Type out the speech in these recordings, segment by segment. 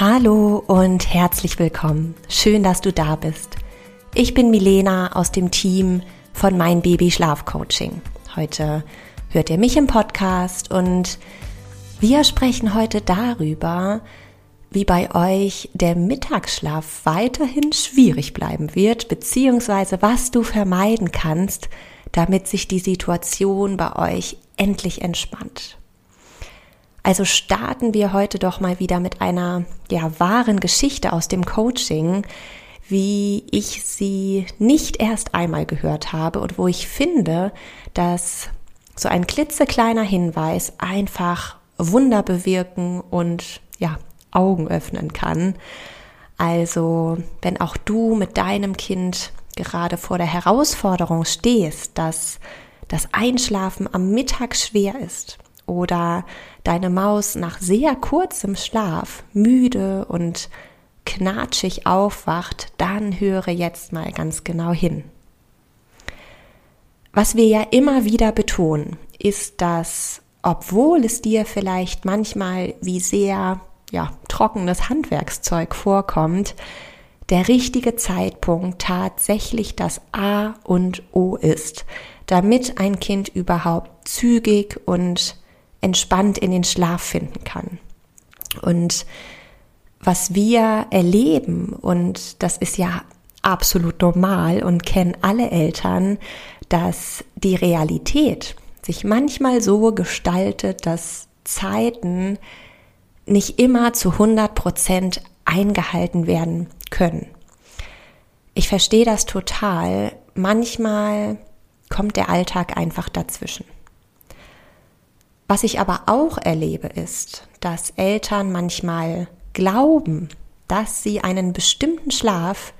Hallo und herzlich willkommen. Schön, dass du da bist. Ich bin Milena aus dem Team von Mein Baby Schlaf Coaching. Heute hört ihr mich im Podcast und wir sprechen heute darüber, wie bei euch der Mittagsschlaf weiterhin schwierig bleiben wird, beziehungsweise was du vermeiden kannst, damit sich die Situation bei euch endlich entspannt. Also starten wir heute doch mal wieder mit einer ja wahren Geschichte aus dem Coaching, wie ich sie nicht erst einmal gehört habe und wo ich finde, dass so ein klitzekleiner Hinweis einfach Wunder bewirken und ja, Augen öffnen kann. Also, wenn auch du mit deinem Kind gerade vor der Herausforderung stehst, dass das Einschlafen am Mittag schwer ist oder deine Maus nach sehr kurzem Schlaf müde und knatschig aufwacht, dann höre jetzt mal ganz genau hin. Was wir ja immer wieder betonen, ist, dass obwohl es dir vielleicht manchmal wie sehr ja, trockenes Handwerkszeug vorkommt, der richtige Zeitpunkt tatsächlich das A und O ist, damit ein Kind überhaupt zügig und entspannt in den Schlaf finden kann. Und was wir erleben, und das ist ja absolut normal und kennen alle Eltern, dass die Realität sich manchmal so gestaltet, dass Zeiten nicht immer zu 100 Prozent eingehalten werden können. Ich verstehe das total. Manchmal kommt der Alltag einfach dazwischen. Was ich aber auch erlebe, ist, dass Eltern manchmal glauben, dass sie einen bestimmten Schlaf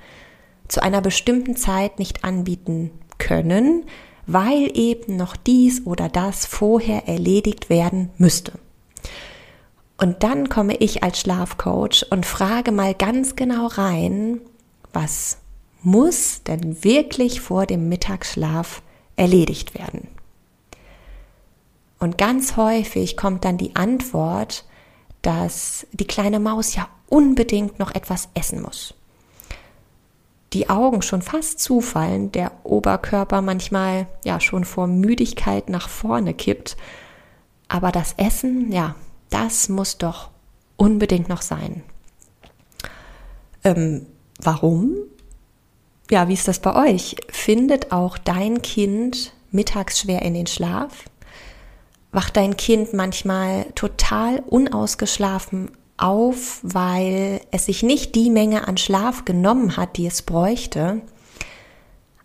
zu einer bestimmten Zeit nicht anbieten können, weil eben noch dies oder das vorher erledigt werden müsste. Und dann komme ich als Schlafcoach und frage mal ganz genau rein, was muss denn wirklich vor dem Mittagsschlaf erledigt werden? Und ganz häufig kommt dann die Antwort, dass die kleine Maus ja unbedingt noch etwas essen muss. Die Augen schon fast zufallen, der Oberkörper manchmal ja schon vor Müdigkeit nach vorne kippt. Aber das Essen, ja, das muss doch unbedingt noch sein. Ähm, warum? Ja, wie ist das bei euch? Findet auch dein Kind mittags schwer in den Schlaf? Wacht dein Kind manchmal total unausgeschlafen auf, weil es sich nicht die Menge an Schlaf genommen hat, die es bräuchte.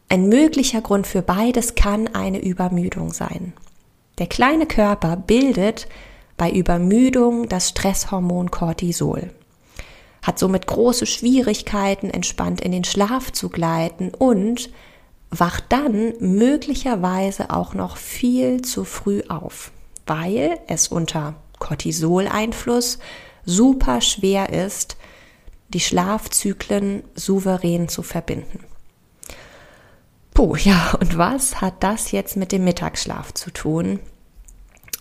Ein möglicher Grund für beides kann eine Übermüdung sein. Der kleine Körper bildet bei Übermüdung das Stresshormon Cortisol, hat somit große Schwierigkeiten, entspannt in den Schlaf zu gleiten und wacht dann möglicherweise auch noch viel zu früh auf weil es unter Cortisol-Einfluss super schwer ist, die Schlafzyklen souverän zu verbinden. Puh, ja, und was hat das jetzt mit dem Mittagsschlaf zu tun?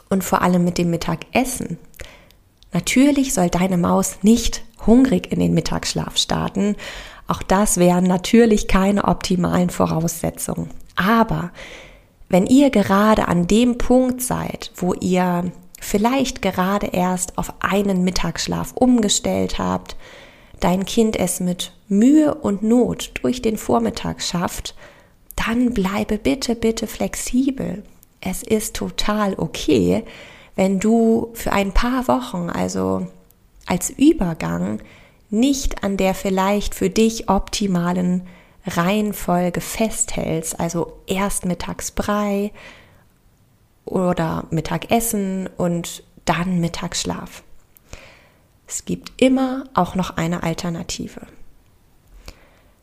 Und vor allem mit dem Mittagessen? Natürlich soll deine Maus nicht hungrig in den Mittagsschlaf starten. Auch das wären natürlich keine optimalen Voraussetzungen. Aber wenn ihr gerade an dem Punkt seid, wo ihr vielleicht gerade erst auf einen Mittagsschlaf umgestellt habt, dein Kind es mit Mühe und Not durch den Vormittag schafft, dann bleibe bitte, bitte flexibel. Es ist total okay, wenn du für ein paar Wochen, also als Übergang, nicht an der vielleicht für dich optimalen Reihenfolge festhältst, also erst Mittagsbrei oder Mittagessen und dann Mittagsschlaf. Es gibt immer auch noch eine Alternative.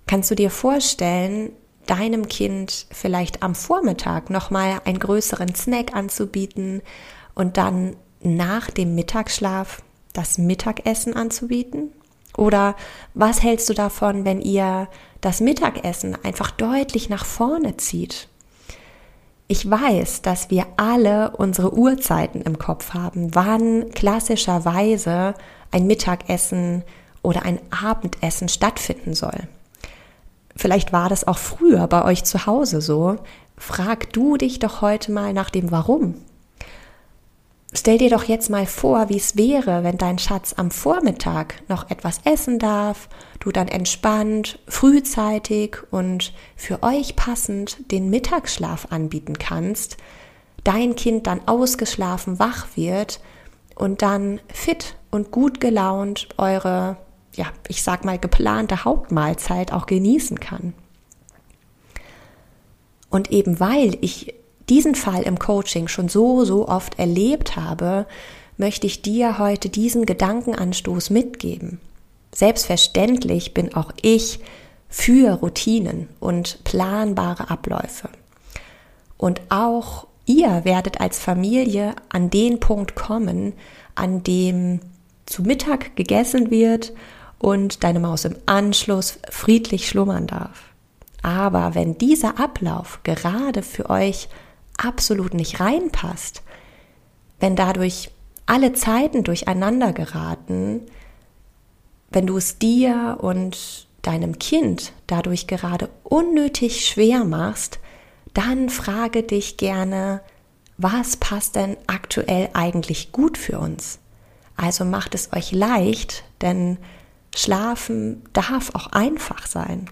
Kannst du dir vorstellen, deinem Kind vielleicht am Vormittag nochmal einen größeren Snack anzubieten und dann nach dem Mittagsschlaf das Mittagessen anzubieten? Oder was hältst du davon, wenn ihr das Mittagessen einfach deutlich nach vorne zieht? Ich weiß, dass wir alle unsere Uhrzeiten im Kopf haben, wann klassischerweise ein Mittagessen oder ein Abendessen stattfinden soll. Vielleicht war das auch früher bei euch zu Hause so. Frag du dich doch heute mal nach dem Warum. Stell dir doch jetzt mal vor, wie es wäre, wenn dein Schatz am Vormittag noch etwas essen darf, du dann entspannt, frühzeitig und für euch passend den Mittagsschlaf anbieten kannst, dein Kind dann ausgeschlafen wach wird und dann fit und gut gelaunt eure, ja, ich sag mal, geplante Hauptmahlzeit auch genießen kann. Und eben weil ich diesen Fall im Coaching schon so, so oft erlebt habe, möchte ich dir heute diesen Gedankenanstoß mitgeben. Selbstverständlich bin auch ich für Routinen und planbare Abläufe. Und auch ihr werdet als Familie an den Punkt kommen, an dem zu Mittag gegessen wird und deine Maus im Anschluss friedlich schlummern darf. Aber wenn dieser Ablauf gerade für euch absolut nicht reinpasst, wenn dadurch alle Zeiten durcheinander geraten, wenn du es dir und deinem Kind dadurch gerade unnötig schwer machst, dann frage dich gerne, was passt denn aktuell eigentlich gut für uns? Also macht es euch leicht, denn Schlafen darf auch einfach sein.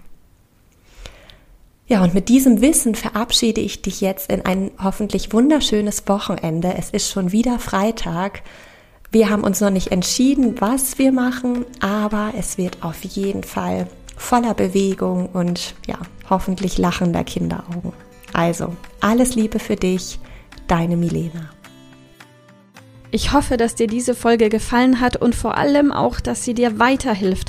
Ja, und mit diesem Wissen verabschiede ich dich jetzt in ein hoffentlich wunderschönes Wochenende. Es ist schon wieder Freitag. Wir haben uns noch nicht entschieden, was wir machen, aber es wird auf jeden Fall voller Bewegung und ja, hoffentlich lachender Kinderaugen. Also, alles Liebe für dich, deine Milena. Ich hoffe, dass dir diese Folge gefallen hat und vor allem auch, dass sie dir weiterhilft